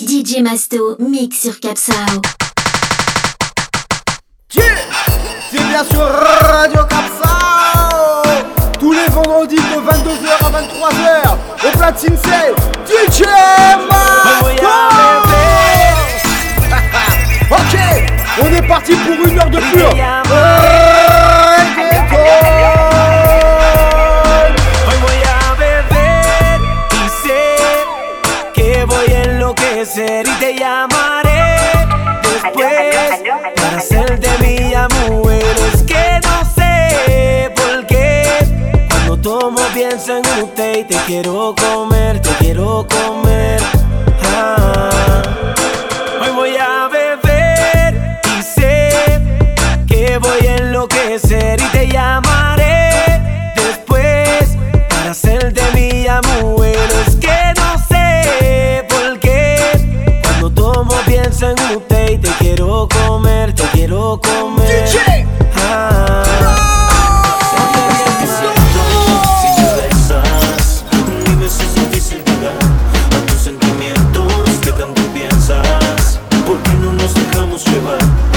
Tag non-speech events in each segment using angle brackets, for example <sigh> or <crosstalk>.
DJ Masto, mix sur Capsao. Tu es bien sur Radio Capsao Tous les vendredis de 22h à 23h, au platine c'est DJ Masto. <laughs> Ok, on est parti pour une heure de pur. Cuando tomo pienso en usted y te quiero comer, te quiero comer. Ah. Hoy voy a beber y sé que voy a enloquecer y te llamaré después para hacer de mi mujer. Es que no sé por qué. Cuando tomo pienso en usted y te quiero comer, te quiero comer. DJ. uczyłem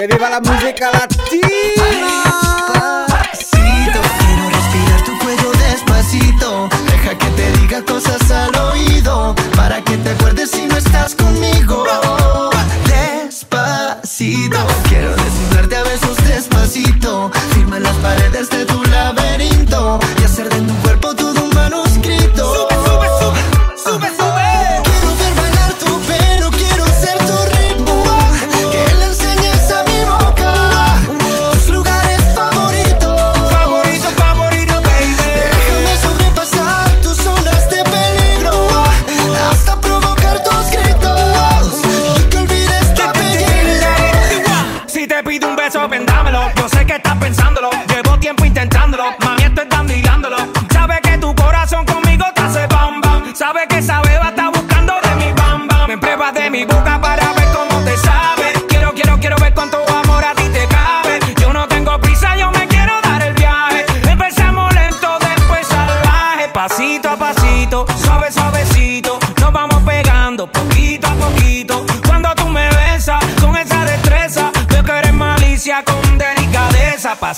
que viva la música latina. Despacito, quiero respirar tu cuello despacito. Deja que te diga cosas al oído para que te acuerdes si no estás conmigo.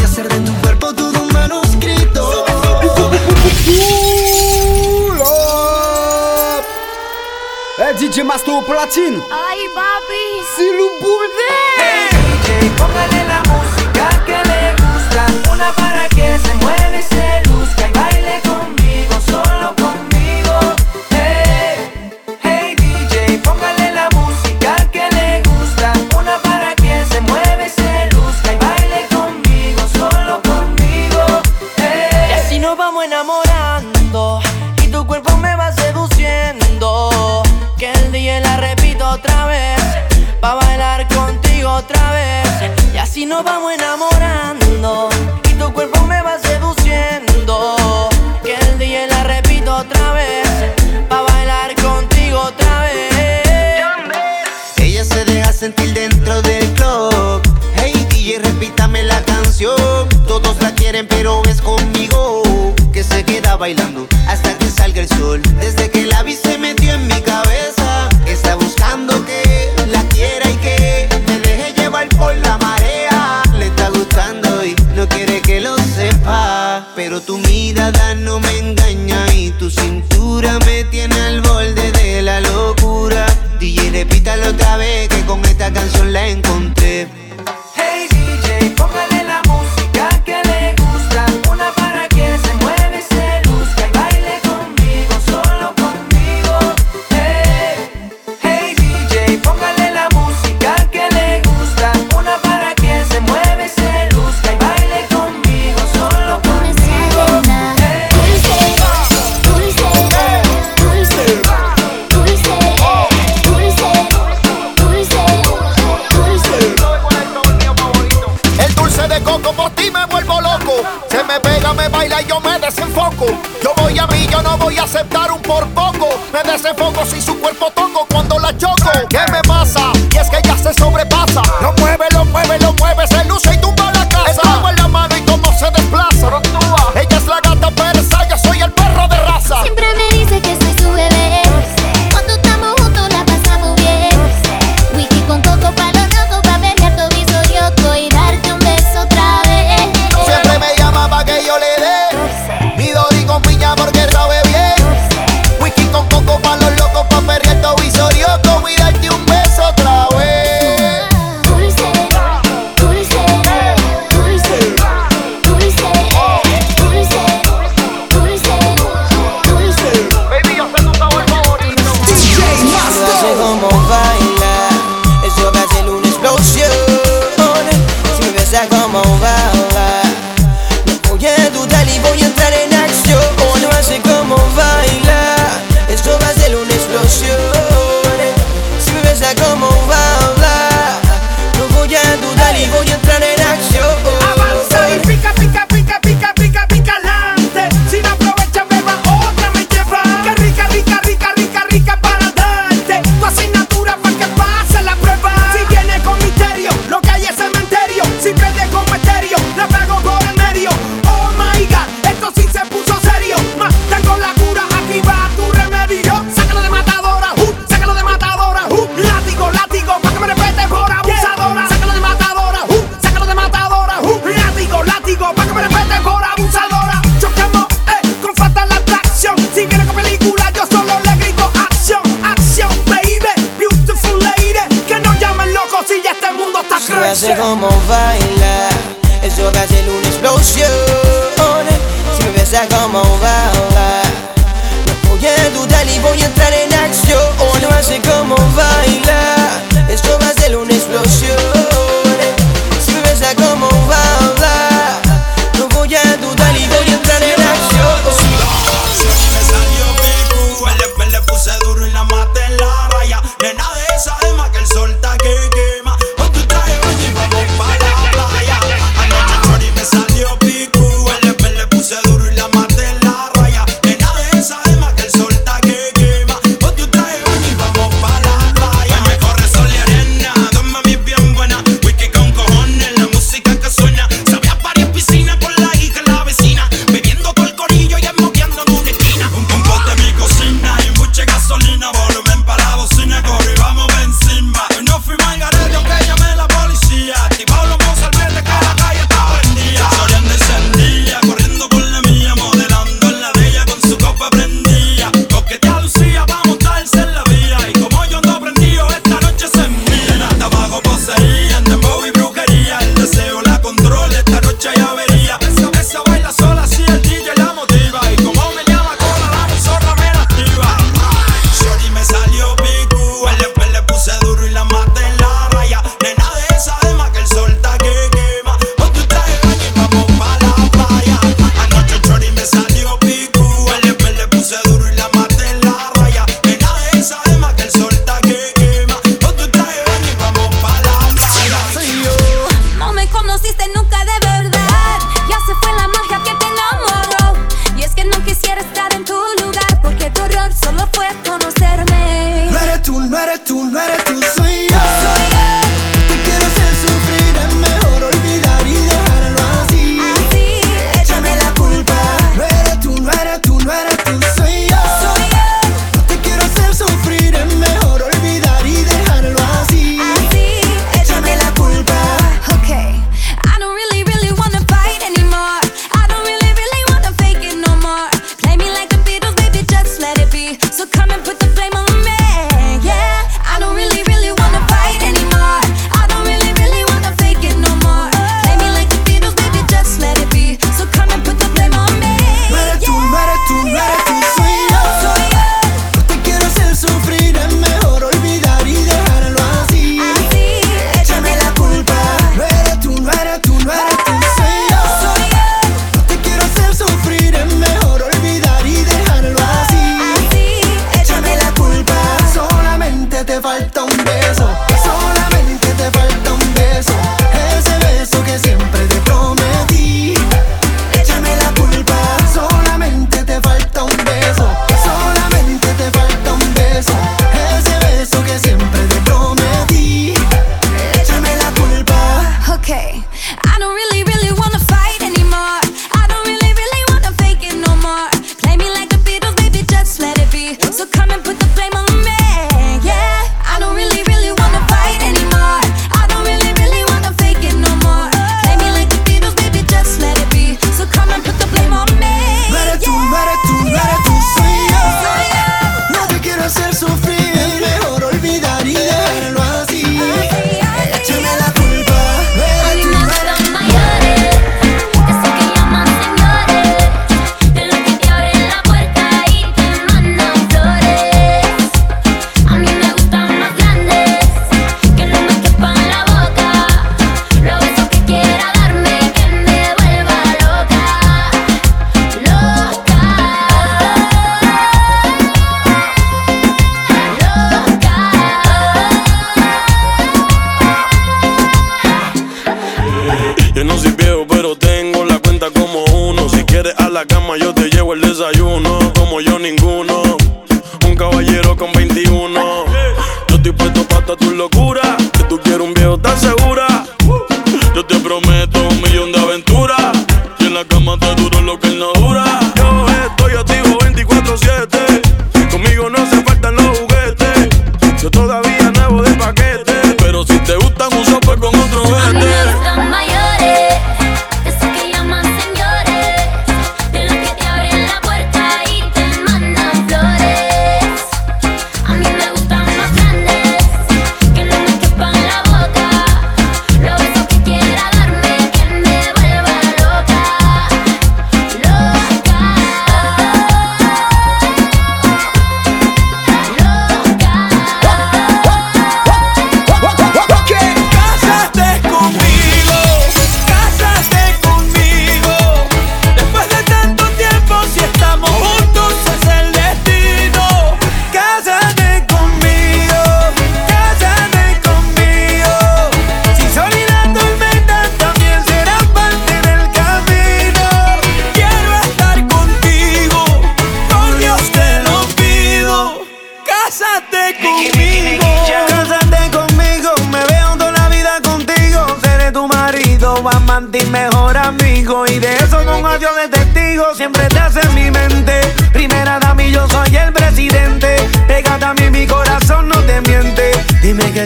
y hacer de tu cuerpo todo un manuscrito. E, DJ Mastu Platin Ai, babi! Silu Bulde Hey, DJ, otra vez, pa' bailar contigo otra vez. Ella se deja sentir dentro del club. Hey DJ, repítame la canción. Todos la quieren, pero es conmigo que se queda bailando hasta que salga el sol. Desde que la vi su cuerpo toco cuando la choco. ¿Qué me pasa? Y es que ella se sobrepasa. Lo mueve, lo mueve, lo mueve, se luce y tú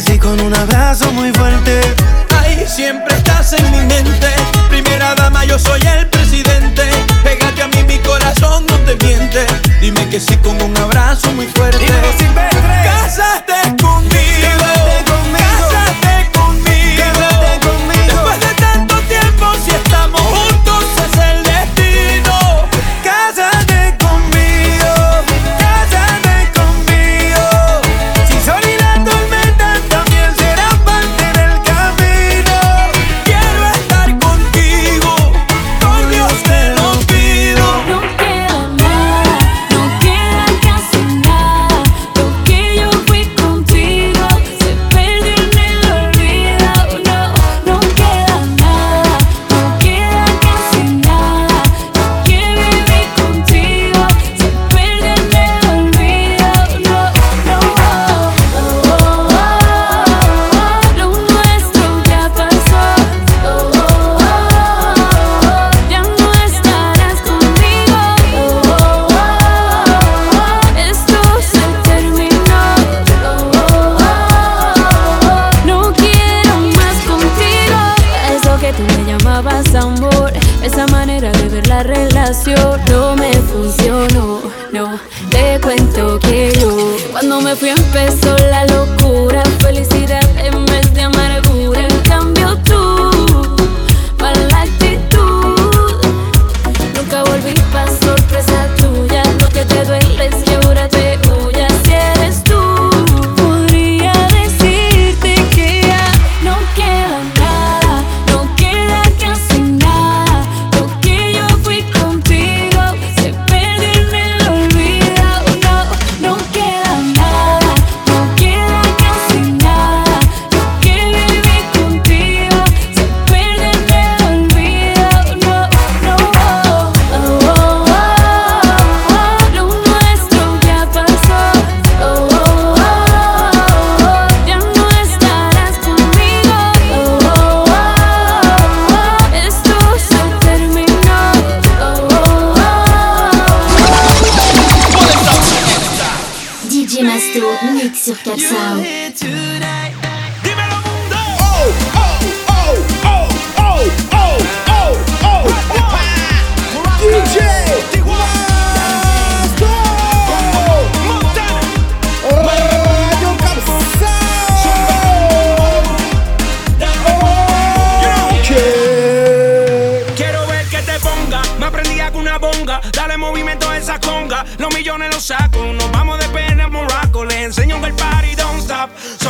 No queda nada, no queda casi llamabas amor. Esa manera de ver la relación no me funcionó. No, te cuento que yo, cuando me fui empezó la locura. Felicidad en vez de amargura.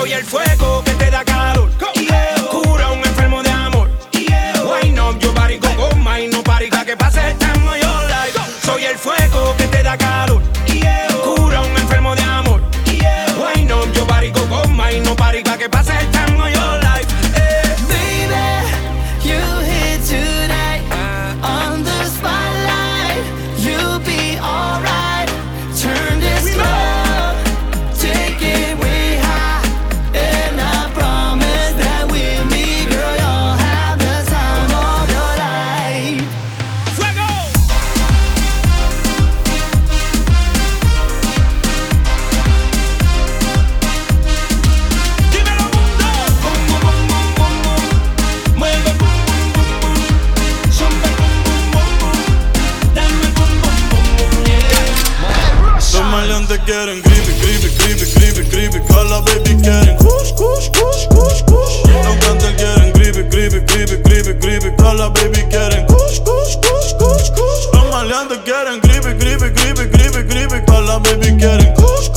soy el fuego. Alemde gelin gribi gribi gribi gribi gribi Kalla baby gelin kush, kush, kush, kush. kuş No gantel gelin gribi gribi gribi gribi gribi Kalla baby gettin' kush, kush, kush, kush, kuş kuş kuş Alemde gelin gribi gribi gribi gribi gribi Kalla baby gelin kuş